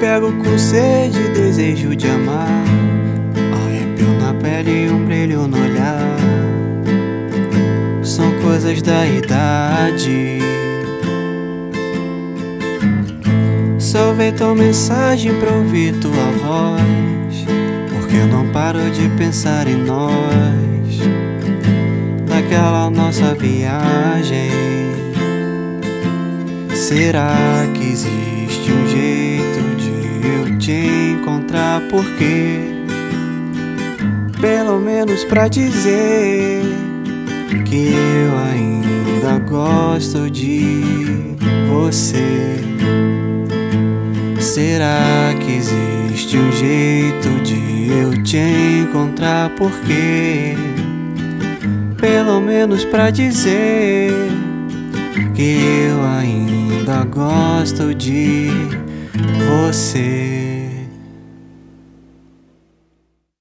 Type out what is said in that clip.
pego com sede, desejo de amar. Arrepio na pele e um brilho no olhar. São coisas da idade. Só veio tua mensagem pra ouvir tua voz. Porque eu não paro de pensar em nós. Naquela nossa viagem. Será que existe te encontrar? Porque, pelo menos pra dizer que eu ainda gosto de você. Será que existe um jeito de eu te encontrar? Porque, pelo menos pra dizer que eu ainda gosto de você.